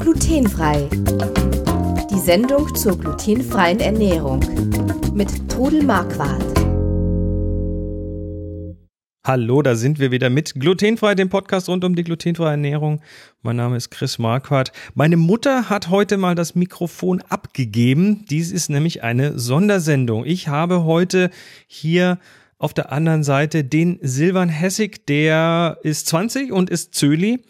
Glutenfrei. Die Sendung zur glutenfreien Ernährung mit Trudel Marquardt. Hallo, da sind wir wieder mit Glutenfrei, dem Podcast rund um die glutenfreie Ernährung. Mein Name ist Chris Marquardt. Meine Mutter hat heute mal das Mikrofon abgegeben. Dies ist nämlich eine Sondersendung. Ich habe heute hier auf der anderen Seite den Silvan Hessig, der ist 20 und ist Zöli.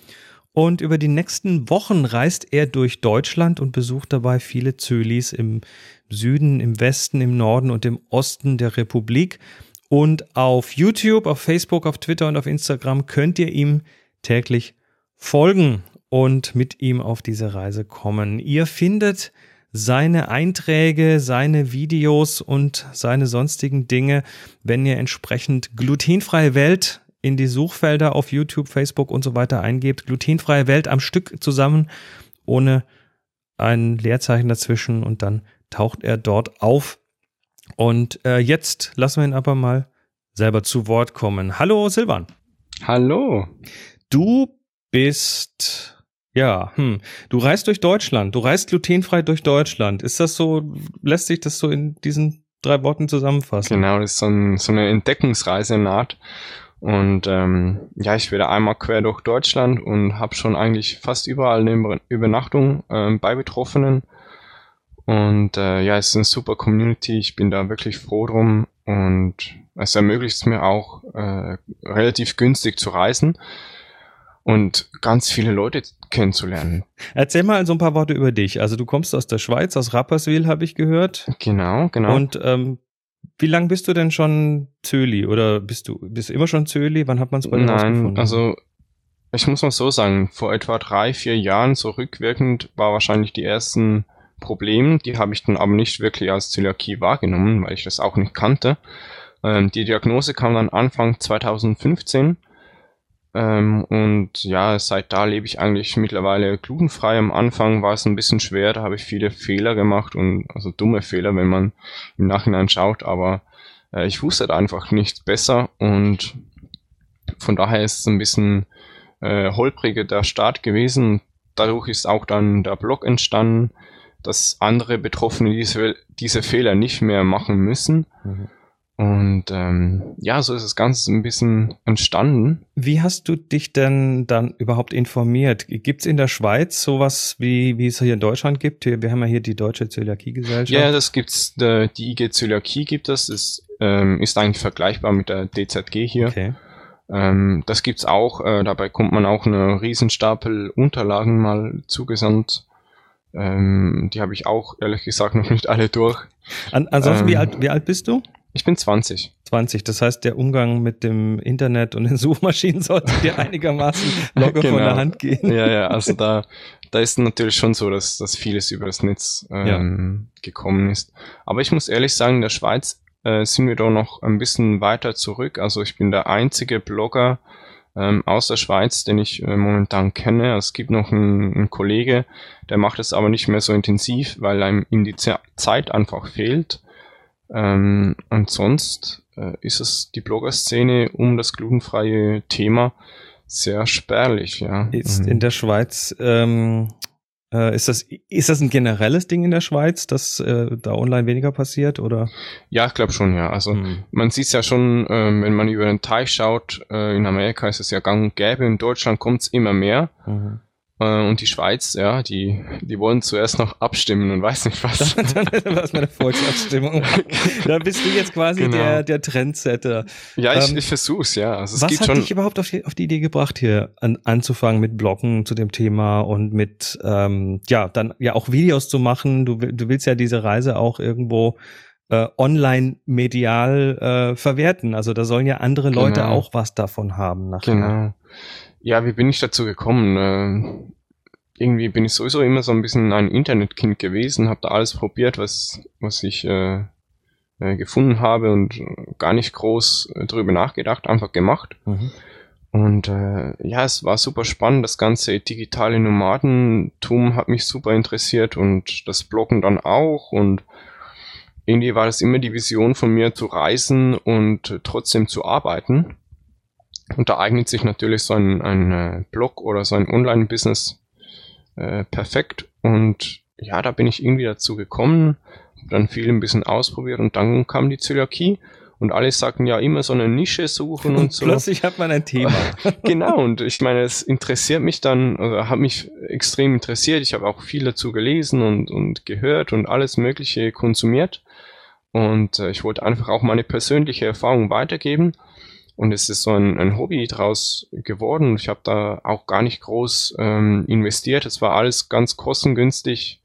Und über die nächsten Wochen reist er durch Deutschland und besucht dabei viele Zölis im Süden, im Westen, im Norden und im Osten der Republik. Und auf YouTube, auf Facebook, auf Twitter und auf Instagram könnt ihr ihm täglich folgen und mit ihm auf diese Reise kommen. Ihr findet seine Einträge, seine Videos und seine sonstigen Dinge, wenn ihr entsprechend glutenfreie Welt in die Suchfelder auf YouTube, Facebook und so weiter eingebt. Glutenfreie Welt am Stück zusammen, ohne ein Leerzeichen dazwischen und dann taucht er dort auf. Und äh, jetzt lassen wir ihn aber mal selber zu Wort kommen. Hallo Silvan. Hallo. Du bist, ja, hm, du reist durch Deutschland. Du reist glutenfrei durch Deutschland. Ist das so, lässt sich das so in diesen drei Worten zusammenfassen? Genau, das ist so, ein, so eine Entdeckungsreise naht. Und ähm, ja, ich werde einmal quer durch Deutschland und habe schon eigentlich fast überall eine Übernachtung ähm, bei Betroffenen. Und äh, ja, es ist eine super Community. Ich bin da wirklich froh drum und es ermöglicht es mir auch äh, relativ günstig zu reisen und ganz viele Leute kennenzulernen. Erzähl mal so ein paar Worte über dich. Also du kommst aus der Schweiz, aus Rapperswil habe ich gehört. Genau, genau. Und ähm, wie lange bist du denn schon Zöli oder bist du bist du immer schon Zöli? Wann hat man es bei dir Nein, also ich muss mal so sagen, vor etwa drei, vier Jahren so rückwirkend war wahrscheinlich die ersten Problem. Die habe ich dann aber nicht wirklich als Zöliakie wahrgenommen, weil ich das auch nicht kannte. Ähm, die Diagnose kam dann Anfang 2015. Ähm, und ja, seit da lebe ich eigentlich mittlerweile glutenfrei. Am Anfang war es ein bisschen schwer, da habe ich viele Fehler gemacht und also dumme Fehler, wenn man im Nachhinein schaut, aber äh, ich wusste halt einfach nichts besser und von daher ist es ein bisschen äh, holpriger der Start gewesen. Dadurch ist auch dann der Blog entstanden, dass andere Betroffene diese, diese Fehler nicht mehr machen müssen. Mhm. Und ähm, ja, so ist das Ganze ein bisschen entstanden. Wie hast du dich denn dann überhaupt informiert? Gibt es in der Schweiz sowas, wie, wie es hier in Deutschland gibt? Wir haben ja hier die Deutsche Zöliakie-Gesellschaft. Ja, das gibt's. Die IG Zöliakie gibt es. Das ähm, ist eigentlich vergleichbar mit der DZG hier. Okay. Ähm, das gibt's auch. Äh, dabei kommt man auch eine Riesenstapel Unterlagen mal zugesandt ähm, die habe ich auch ehrlich gesagt noch nicht alle durch. An, ansonsten, ähm, wie, alt, wie alt bist du? Ich bin 20. 20, das heißt, der Umgang mit dem Internet und den Suchmaschinen sollte dir einigermaßen locker genau. von der Hand gehen. Ja, ja, also da, da ist natürlich schon so, dass, dass vieles über das Netz ähm, ja. gekommen ist. Aber ich muss ehrlich sagen, in der Schweiz äh, sind wir doch noch ein bisschen weiter zurück. Also ich bin der einzige Blogger, ähm, aus der Schweiz, den ich äh, momentan kenne. Es gibt noch einen, einen Kollege, der macht es aber nicht mehr so intensiv, weil einem ihm die Zeit einfach fehlt. Ähm, und sonst äh, ist es die Blogger-Szene um das glutenfreie Thema sehr spärlich, ja. Ist in der Schweiz ähm, äh, ist das ist das ein generelles Ding in der Schweiz, dass äh, da online weniger passiert oder? Ja, ich glaube schon, ja. Also hm. man sieht es ja schon, äh, wenn man über den Teich schaut. Äh, in Amerika ist es ja gang und gäbe. In Deutschland kommt es immer mehr. Mhm. Äh, und die Schweiz, ja, die, die wollen zuerst noch abstimmen und weiß nicht was. dann war es meine Volksabstimmung. da bist du jetzt quasi genau. der, der Trendsetter. Ja, ich, ähm, ich versuch's, ja. Also, es was hat schon dich überhaupt auf die, auf die Idee gebracht, hier an, anzufangen mit Bloggen zu dem Thema und mit, ähm, ja, dann ja auch Videos zu machen? Du, du willst ja diese Reise auch irgendwo äh, online medial äh, verwerten. Also da sollen ja andere Leute genau. auch was davon haben. Nachher. Genau. Ja, wie bin ich dazu gekommen? Äh, irgendwie bin ich sowieso immer so ein bisschen ein Internetkind gewesen, habe da alles probiert, was, was ich äh, äh, gefunden habe und gar nicht groß äh, drüber nachgedacht, einfach gemacht. Mhm. Und äh, ja, es war super spannend. Das ganze digitale Nomadentum hat mich super interessiert und das Bloggen dann auch. Und irgendwie war das immer die Vision von mir zu reisen und trotzdem zu arbeiten. Und da eignet sich natürlich so ein, ein äh, Blog oder so ein Online-Business äh, perfekt. Und ja, da bin ich irgendwie dazu gekommen, dann viel ein bisschen ausprobiert und dann kam die Zöliakie und alle sagten ja immer so eine Nische suchen und, und so. Plötzlich hat man ein Thema. genau, und ich meine, es interessiert mich dann, oder hat mich extrem interessiert. Ich habe auch viel dazu gelesen und, und gehört und alles Mögliche konsumiert. Und äh, ich wollte einfach auch meine persönliche Erfahrung weitergeben. Und es ist so ein, ein Hobby draus geworden. Ich habe da auch gar nicht groß ähm, investiert. Es war alles ganz kostengünstig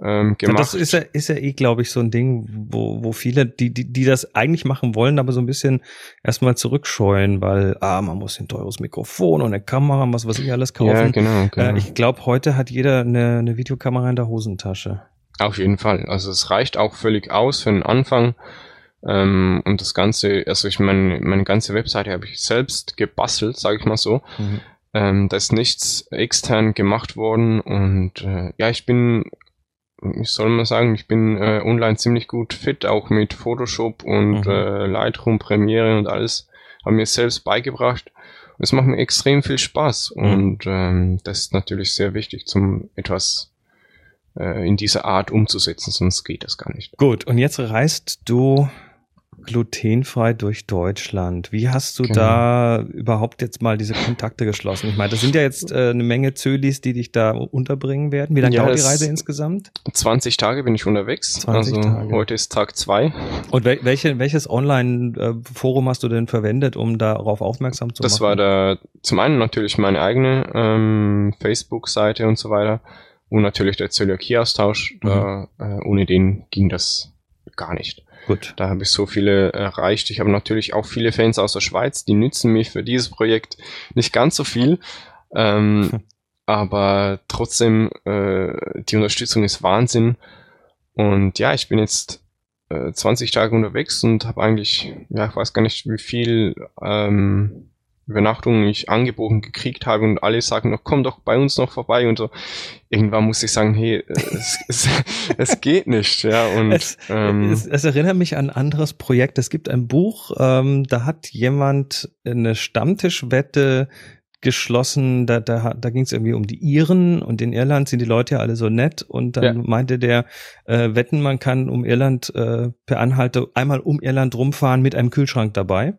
ähm, gemacht. Ja, das ist ja, ist ja eh, glaube ich, so ein Ding, wo, wo viele, die, die, die das eigentlich machen wollen, aber so ein bisschen erstmal zurückscheuen, weil, ah, man muss ein teures Mikrofon und eine Kamera und was weiß ich alles kaufen. Ja, genau, genau. Äh, ich glaube, heute hat jeder eine, eine Videokamera in der Hosentasche. Auf jeden Fall. Also es reicht auch völlig aus für den Anfang. Ähm, und das Ganze, also ich meine, meine ganze Webseite habe ich selbst gebastelt, sage ich mal so. Mhm. Ähm, da ist nichts extern gemacht worden und äh, ja, ich bin ich soll mal sagen, ich bin äh, online ziemlich gut fit, auch mit Photoshop und mhm. äh, Lightroom, Premiere und alles. Habe mir selbst beigebracht. Es macht mir extrem viel Spaß mhm. und ähm, das ist natürlich sehr wichtig, zum etwas äh, in dieser Art umzusetzen, sonst geht das gar nicht. Gut, und jetzt reist du glutenfrei durch Deutschland. Wie hast du genau. da überhaupt jetzt mal diese Kontakte geschlossen? Ich meine, das sind ja jetzt äh, eine Menge Zölis, die dich da unterbringen werden. Wie lange ja, dauert die Reise insgesamt? 20 Tage bin ich unterwegs. 20 also Tage. heute ist Tag zwei. Und wel welche, welches Online-Forum hast du denn verwendet, um darauf aufmerksam zu das machen? Das war da zum einen natürlich meine eigene ähm, Facebook-Seite und so weiter und natürlich der Zöliakie-Austausch. Mhm. Äh, ohne den ging das gar nicht. Gut. Da habe ich so viele erreicht. Ich habe natürlich auch viele Fans aus der Schweiz, die nützen mich für dieses Projekt nicht ganz so viel. Ähm, hm. aber trotzdem, äh, die Unterstützung ist Wahnsinn. Und ja, ich bin jetzt äh, 20 Tage unterwegs und habe eigentlich, ja, ich weiß gar nicht, wie viel ähm, Übernachtungen ich angeboten gekriegt habe und alle sagen noch, komm doch bei uns noch vorbei und so. Irgendwann muss ich sagen, hey, es, es, es geht nicht, ja. Und es, ähm, es, es, erinnert mich an ein anderes Projekt. Es gibt ein Buch, ähm, da hat jemand eine Stammtischwette geschlossen, da, da, da ging es irgendwie um die Iren und in Irland sind die Leute ja alle so nett und dann ja. meinte der, äh, wetten, man kann um Irland äh, per Anhalte einmal um Irland rumfahren mit einem Kühlschrank dabei.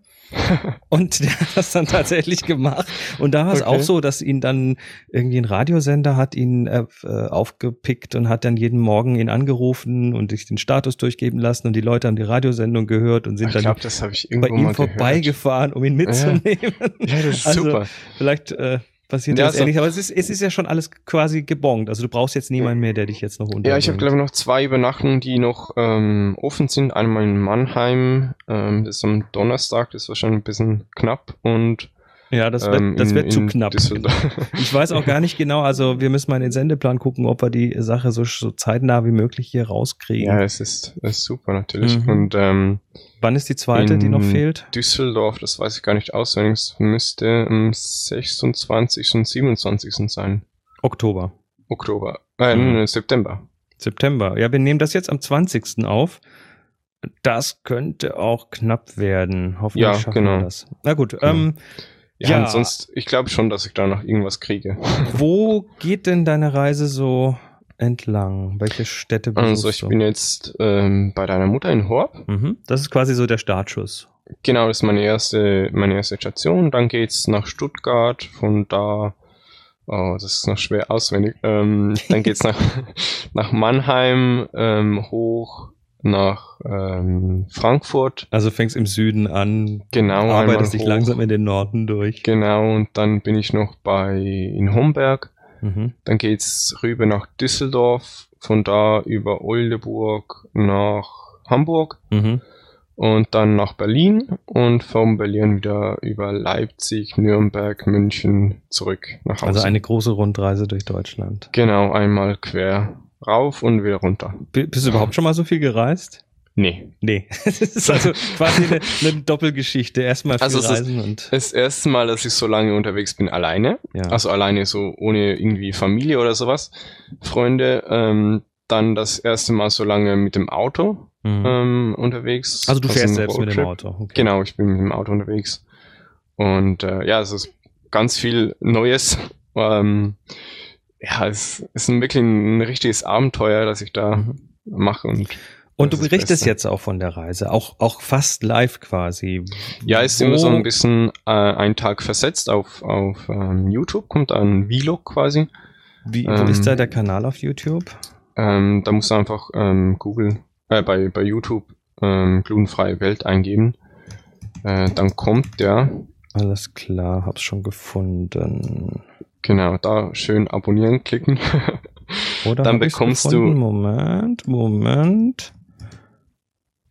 Und der hat das dann tatsächlich gemacht. Und da war es okay. auch so, dass ihn dann irgendwie ein Radiosender hat ihn äh, aufgepickt und hat dann jeden Morgen ihn angerufen und sich den Status durchgeben lassen und die Leute haben die Radiosendung gehört und sind ich dann glaub, bei ihm vorbeigefahren, um ihn mitzunehmen. Ja, ja das ist also, super. Vielleicht äh, passiert ja, das also, ähnlich. Aber es ist, es ist ja schon alles quasi gebongt. Also du brauchst jetzt niemanden mehr, der dich jetzt noch unter. Ja, ich habe glaube ich noch zwei Übernachtungen, die noch ähm, offen sind. Einmal in Mannheim, ähm, das ist am Donnerstag, das ist wahrscheinlich ein bisschen knapp und ja, das wird, ähm, das wird zu knapp. Ich weiß auch gar nicht genau, also wir müssen mal in den Sendeplan gucken, ob wir die Sache so, so zeitnah wie möglich hier rauskriegen. Ja, es ist, es ist super natürlich. Mhm. Und ähm, wann ist die zweite, die noch fehlt? Düsseldorf, das weiß ich gar nicht auswendig. Es müsste am 26. und 27. sein. Oktober. Oktober. Äh, mhm. September. September. Ja, wir nehmen das jetzt am 20. auf. Das könnte auch knapp werden. Hoffentlich ja, schaffen genau. wir das. Na gut, genau. ähm, ja, ja. sonst, ich glaube schon, dass ich da noch irgendwas kriege. Wo geht denn deine Reise so entlang? Welche Städte besuchst Also ich du? bin jetzt ähm, bei deiner Mutter in Horb. Mhm. Das ist quasi so der Startschuss. Genau, das ist meine erste, meine erste Station. Dann geht's nach Stuttgart, von da, oh, das ist noch schwer auswendig. Ähm, dann geht's nach, nach Mannheim ähm, hoch nach ähm, Frankfurt. Also fängst im Süden an, genau, arbeitest dich langsam in den Norden durch. Genau, und dann bin ich noch bei in Homberg. Mhm. Dann geht's rüber nach Düsseldorf, von da über Oldenburg nach Hamburg mhm. und dann nach Berlin und von Berlin wieder über Leipzig, Nürnberg, München zurück nach Hause. Also eine große Rundreise durch Deutschland. Genau, einmal quer rauf und wieder runter. Bist du überhaupt schon mal so viel gereist? Nee. Nee. Das ist also quasi eine, eine Doppelgeschichte. Erstmal viel also reisen ist, und. Das erste Mal, dass ich so lange unterwegs bin, alleine. Ja. Also alleine so ohne irgendwie Familie oder sowas. Freunde. Ähm, dann das erste Mal so lange mit dem Auto mhm. ähm, unterwegs. Also du fährst selbst mit dem Auto. Okay. Genau, ich bin mit dem Auto unterwegs. Und äh, ja, es ist ganz viel Neues. Ähm, ja, es ist ein, wirklich ein richtiges Abenteuer, das ich da mhm. mache. Und, und du berichtest jetzt auch von der Reise, auch, auch fast live quasi. Ja, ist immer so ein bisschen äh, ein Tag versetzt auf, auf ähm, YouTube, kommt ein Vlog quasi. Wie, wo ähm, ist da der Kanal auf YouTube? Ähm, da musst du einfach ähm, Google, äh, bei, bei YouTube ähm, glutenfreie Welt eingeben. Äh, dann kommt der. Alles klar, hab's schon gefunden. Genau, da schön abonnieren klicken. Oder dann bekommst du. Moment, Moment.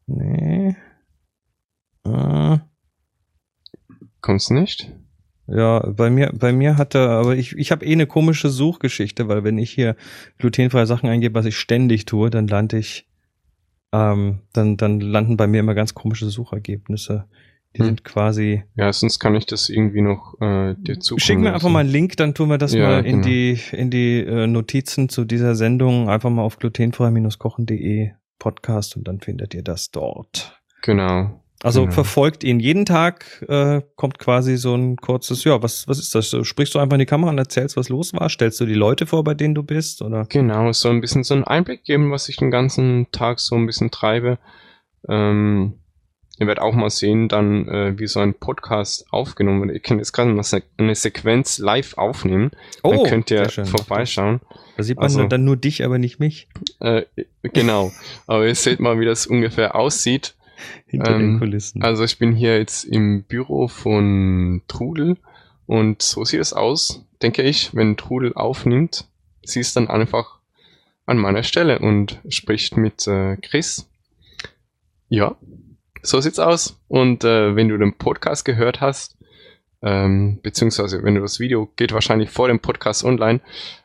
Nee. Ah. Kommst nicht? Ja, bei mir, bei mir hat er, aber ich, ich habe eh eine komische Suchgeschichte, weil wenn ich hier glutenfreie Sachen eingebe, was ich ständig tue, dann lande ich, ähm, dann, dann landen bei mir immer ganz komische Suchergebnisse. Die hm. sind quasi. Ja, sonst kann ich das irgendwie noch äh, dir zukommen Schick mir einfach mal einen Link, dann tun wir das ja, mal in genau. die in die äh, Notizen zu dieser Sendung. Einfach mal auf glutenfrei-kochen.de Podcast und dann findet ihr das dort. Genau. Also genau. verfolgt ihn jeden Tag, äh, kommt quasi so ein kurzes, ja, was, was ist das? Sprichst du einfach in die Kamera und erzählst, was los war? Stellst du die Leute vor, bei denen du bist? Oder? Genau, so ein bisschen so einen Einblick geben, was ich den ganzen Tag so ein bisschen treibe. Ähm, ihr werdet auch mal sehen, dann, äh, wie so ein Podcast aufgenommen wird. Ihr könnt jetzt gerade mal eine Sequenz live aufnehmen. Oh, dann könnt ihr vorbeischauen. Da sieht man also, dann nur dich, aber nicht mich. Äh, genau. aber ihr seht mal, wie das ungefähr aussieht. Hinter ähm, den Kulissen. Also ich bin hier jetzt im Büro von Trudel und so sieht es aus, denke ich, wenn Trudel aufnimmt. Sie ist dann einfach an meiner Stelle und spricht mit äh, Chris. Ja, so sieht's aus. Und äh, wenn du den Podcast gehört hast, ähm, beziehungsweise wenn du das Video geht wahrscheinlich vor dem Podcast online,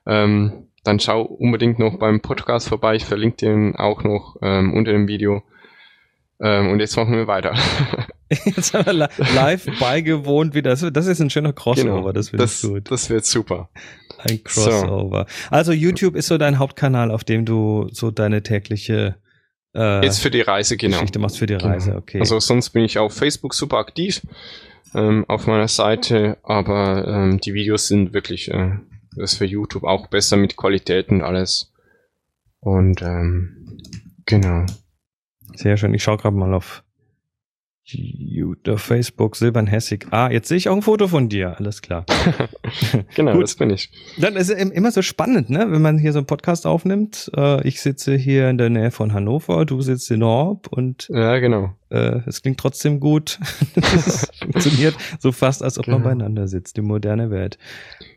ähm, dann schau unbedingt noch beim Podcast vorbei. Ich verlinke den auch noch ähm, unter dem Video. Ähm, und jetzt machen wir weiter. jetzt haben wir live beigewohnt wie das. Das ist ein schöner Crossover, genau, das wird das, gut. Das wird super. Ein Crossover. So. Also YouTube ist so dein Hauptkanal, auf dem du so deine tägliche äh, jetzt für die Reise, genau. Geschichte machst für die genau. Reise, okay. Also sonst bin ich auf Facebook super aktiv ähm, auf meiner Seite, aber ähm, die Videos sind wirklich äh, das ist für YouTube auch besser mit Qualität und alles. Und ähm, genau. Sehr schön. Ich schaue gerade mal auf Facebook, Silbern Hessig. Ah, jetzt sehe ich auch ein Foto von dir. Alles klar. genau, Gut. das bin ich. Dann ist es immer so spannend, ne? wenn man hier so einen Podcast aufnimmt. Äh, ich sitze hier in der Nähe von Hannover, du sitzt in Orb und ja, genau. Äh, es klingt trotzdem gut. es funktioniert so fast, als ob genau. man beieinander sitzt, die moderne Welt.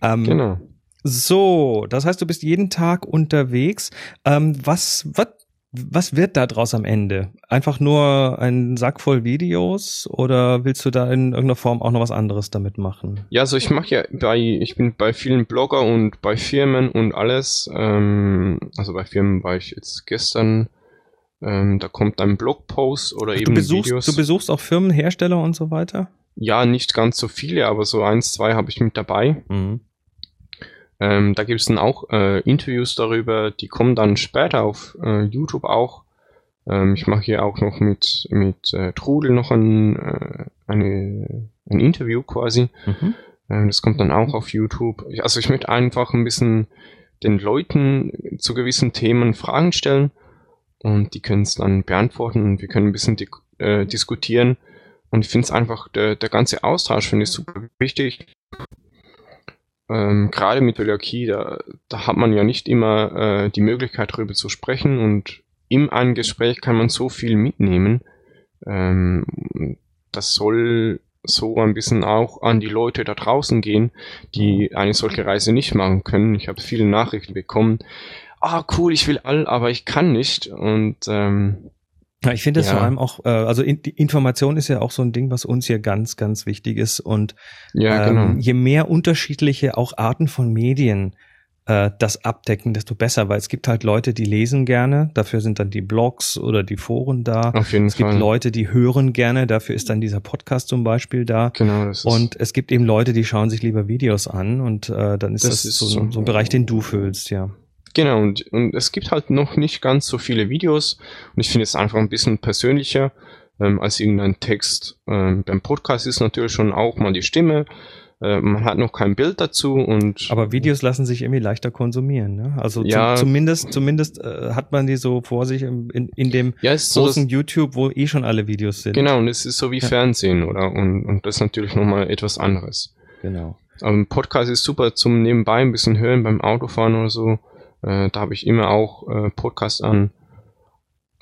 Ähm, genau. So, das heißt, du bist jeden Tag unterwegs. Ähm, was, was, was wird da draus am Ende? Einfach nur ein Sack voll Videos oder willst du da in irgendeiner Form auch noch was anderes damit machen? Ja, also ich mache ja bei, ich bin bei vielen Blogger und bei Firmen und alles. Ähm, also bei Firmen war ich jetzt gestern. Ähm, da kommt ein Blogpost oder Ach, eben du besuchst, Videos. Du besuchst auch Firmen, Hersteller und so weiter? Ja, nicht ganz so viele, aber so eins, zwei habe ich mit dabei. Mhm. Ähm, da gibt es dann auch äh, Interviews darüber, die kommen dann später auf äh, YouTube auch. Ähm, ich mache hier auch noch mit, mit äh, Trudel noch ein, äh, eine, ein Interview quasi. Mhm. Ähm, das kommt dann auch auf YouTube. Also ich möchte einfach ein bisschen den Leuten zu gewissen Themen Fragen stellen und die können es dann beantworten und wir können ein bisschen di äh, diskutieren. Und ich finde es einfach, der, der ganze Austausch finde ich super wichtig ähm, gerade mit Zöliakie, da, da hat man ja nicht immer äh, die Möglichkeit darüber zu sprechen und in einem Gespräch kann man so viel mitnehmen. Ähm, das soll so ein bisschen auch an die Leute da draußen gehen, die eine solche Reise nicht machen können. Ich habe viele Nachrichten bekommen. Ah, cool, ich will all, aber ich kann nicht. Und ähm, ja, ich finde das ja. vor allem auch, äh, also in, die Information ist ja auch so ein Ding, was uns hier ganz, ganz wichtig ist. Und ja, ähm, genau. je mehr unterschiedliche auch Arten von Medien äh, das abdecken, desto besser, weil es gibt halt Leute, die lesen gerne, dafür sind dann die Blogs oder die Foren da. Auf jeden es Fall. gibt Leute, die hören gerne, dafür ist dann dieser Podcast zum Beispiel da. Genau, das ist und es gibt eben Leute, die schauen sich lieber Videos an und äh, dann ist das, das ist so, so, so ein Bereich, den du füllst, ja. Genau, und, und es gibt halt noch nicht ganz so viele Videos und ich finde es einfach ein bisschen persönlicher. ähm, als irgendein Text. Ähm, beim Podcast ist natürlich schon auch mal die Stimme. Äh, man hat noch kein Bild dazu und. Aber Videos lassen sich irgendwie leichter konsumieren. Ne? Also Ja. zu, zumindest, zumindest äh, hat man die so vor sich im, in, in dem ja, so, großen dass, YouTube, wo eh schon alle Videos sind. genau, und es ist so wie Ja. Fernsehen, oder? Und, und das ist natürlich nochmal etwas anderes. genau. Aber ein Podcast ist super zum nebenbei ein bisschen hören beim Autofahren oder so. Äh, da habe ich immer auch äh, Podcast an.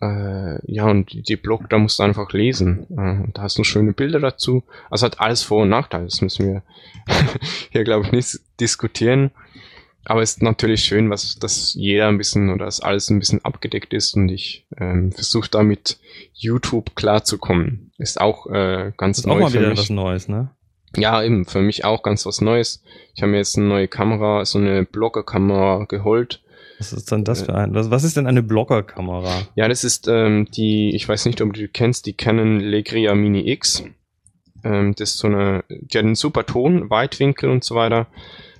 Äh, ja, und die, Blog, da musst du einfach lesen. Äh, da hast du schöne Bilder dazu. Also hat alles Vor- und Nachteile. Das müssen wir hier, glaube ich, nicht diskutieren. Aber es ist natürlich schön, was, dass jeder ein bisschen oder dass alles ein bisschen abgedeckt ist und ich ähm, versuche da mit YouTube klarzukommen. Ist auch äh, ganz ist neu auch mal für wieder was Neues, ne? Ja, eben, für mich auch ganz was Neues. Ich habe mir jetzt eine neue Kamera, so eine Bloggerkamera geholt. Was ist denn das für ein? Was, was ist denn eine Bloggerkamera? Ja, das ist ähm, die, ich weiß nicht, ob du die kennst, die Canon Legria Mini X. Ähm, das ist so eine, die hat einen super Ton, Weitwinkel und so weiter.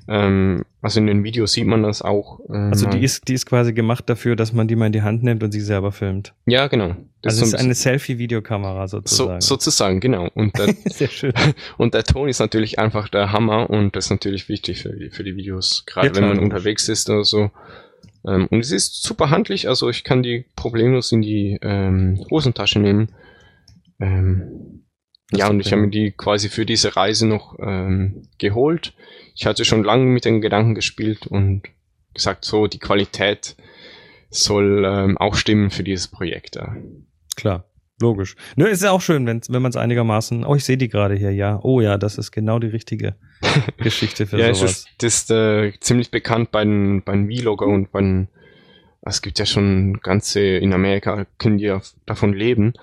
Ähm, also in den Videos sieht man das auch. Ähm, Also die ist, die ist quasi gemacht dafür, dass man die mal in die Hand nimmt und sie selber filmt. Ja, genau. Das Also es so ist eine Selfie-Videokamera so, sozusagen. sozusagen, genau. Und der, Sehr schön. und der Ton ist natürlich einfach der Hammer und das ist natürlich wichtig für die, für die Videos, gerade Ja, wenn man unterwegs ist oder so. Ähm, und es ist super handlich, also ich kann die problemlos in die ähm, Hosentasche nehmen. Ähm, ja, und ich habe mir die quasi für diese Reise noch ähm, geholt. Ich hatte schon lange mit den Gedanken gespielt und gesagt, so die Qualität soll ähm, auch stimmen für dieses Projekt. Ja. Klar. Logisch. Nö, ist ja auch schön, wenn, wenn man es einigermaßen. Oh, ich sehe die gerade hier, ja. Oh ja, das ist genau die richtige Geschichte für ja, es sowas. ist, das ist äh, ziemlich bekannt bei den, bei den Vlogger und bei den, es gibt ja schon ganze, in Amerika können die ja davon leben.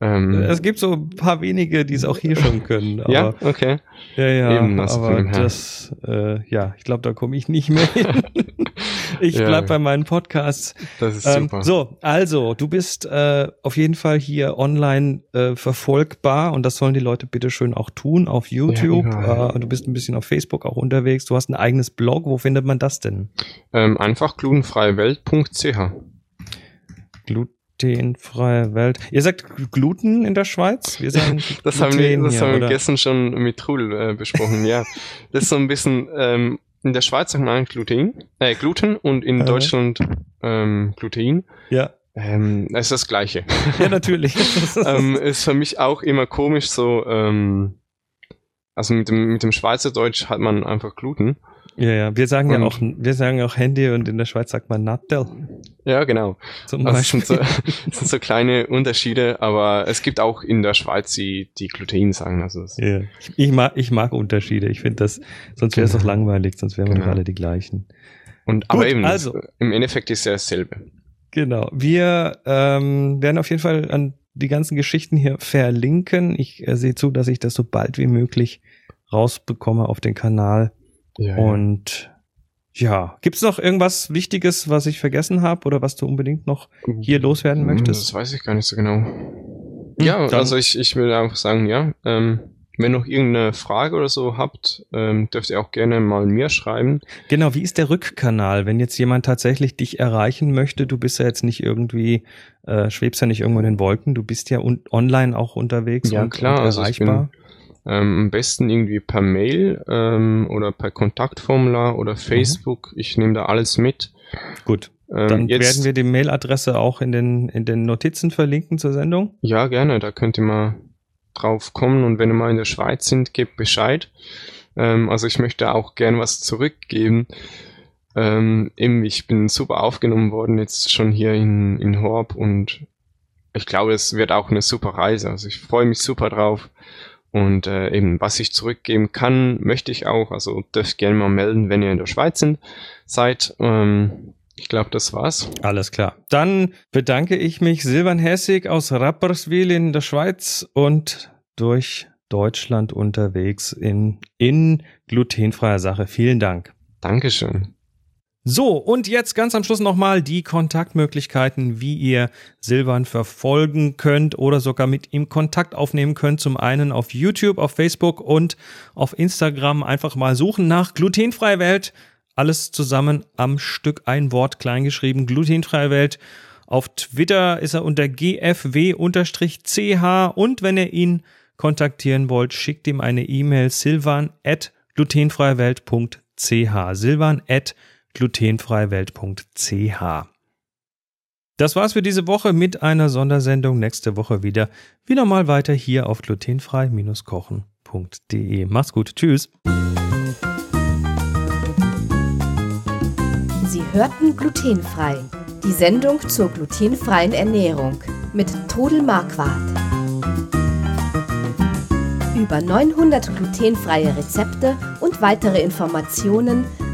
Ähm, Es gibt so ein paar wenige, die es auch hier schon können. Aber, ja, okay. ja, ja. Eben, also aber das, äh, ja, ich glaube, da komme ich nicht mehr hin. ich Ja. bleib bei meinen Podcasts. Das ist Ähm, super. so, also, du bist äh, auf jeden Fall hier online äh, verfolgbar und das sollen die Leute bitte schön auch tun auf YouTube. überall. äh, du bist ein bisschen auf Facebook auch unterwegs. Du hast ein eigenes Blog. Wo findet man das denn? Ähm, einfach glutenfreiewelt.ch. Glutenfreie Welt. Ihr sagt Gluten in der Schweiz? Wir sagen Das haben wir, Gluten das hier, haben wir gestern schon mit Trudel äh, besprochen, ja. Das ist so ein bisschen, ähm, in der Schweiz sagt man Gluten, äh, Gluten und in. Deutschland ähm, Glutein. Ja, Ähm, es ist das Gleiche. ja natürlich. ähm, ist für mich auch immer komisch so, ähm, also mit dem, mit dem Schweizerdeutsch hat man einfach Gluten. Ja, ja. Wir sagen ja Und- auch, wir sagen auch Handy und in der Schweiz sagt man Nattel Ja, genau. zum Also es Beispiel. sind, so, es sind so kleine Unterschiede, aber es gibt auch in der Schweiz die, die Glutein sagen. Also es, Ja. Ich, ich mag, ich mag Unterschiede. Ich finde das, sonst wäre es doch Genau. langweilig, sonst wären wir Genau. doch alle die gleichen. und, aber Gut, eben, also. das, im Endeffekt ist ja dasselbe. Genau. Wir ähm, werden auf jeden Fall an die ganzen Geschichten hier verlinken. Ich äh, sehe zu, dass ich das so bald wie möglich rausbekomme auf den Kanal. Ja, Und ja, gibt's noch irgendwas Wichtiges, was ich vergessen habe oder was du unbedingt noch hier loswerden Hm, möchtest? Das weiß ich gar nicht so genau. Hm, ja, dann- also ich, ich will einfach sagen, ja, ähm, wenn noch irgendeine Frage oder so habt, ähm, dürft ihr auch gerne mal mir schreiben. Genau, wie ist der Rückkanal, wenn jetzt jemand tatsächlich dich erreichen möchte? Du bist ja jetzt nicht irgendwie, äh, schwebst ja nicht irgendwo in den Wolken, du bist ja online auch unterwegs Ja, und, klar, und also ich erreichbar. Ähm, am besten irgendwie per Mail ähm, oder per Kontaktformular oder Facebook. Ich nehme da alles mit. Gut, Ähm, dann jetzt, werden wir die Mailadresse auch in den, in den Notizen verlinken zur Sendung. Ja, gerne. Da könnt ihr mal drauf kommen und wenn ihr mal in der Schweiz sind, gebt Bescheid. Ähm, also ich möchte auch gern was zurückgeben. Ähm, eben, ich bin super aufgenommen worden jetzt schon hier in, in Horb und ich glaube, es wird auch eine super Reise. Also ich freue mich super drauf. Und äh, eben, was ich zurückgeben kann, möchte ich auch. Also dürft gerne mal melden, wenn ihr in der Schweiz sind, seid. Ähm, ich glaube, das war's. Alles klar. Dann bedanke ich mich Silvan Hessig aus Rapperswil in der Schweiz und durch Deutschland unterwegs in, in glutenfreier Sache. Vielen Dank. Dankeschön. So, und jetzt ganz am Schluss nochmal die Kontaktmöglichkeiten, wie ihr Silvan verfolgen könnt oder sogar mit ihm Kontakt aufnehmen könnt. Zum einen auf YouTube, auf Facebook und auf Instagram einfach mal suchen nach glutenfreie Welt. Alles zusammen am Stück ein Wort kleingeschrieben, glutenfreie Welt. Auf Twitter ist er unter gfw-ch und wenn ihr ihn kontaktieren wollt, schickt ihm eine E-Mail silvan at glutenfreiewelt.ch silvan at glutenfreiewelt.ch das war's für diese Woche mit einer Sondersendung. Nächste Woche wieder, wie normal weiter hier auf glutenfrei-kochen.de. Mach's gut. Tschüss. Sie hörten glutenfrei. Die Sendung zur glutenfreien Ernährung mit Trudel Marquardt. Über 900 glutenfreie Rezepte und weitere Informationen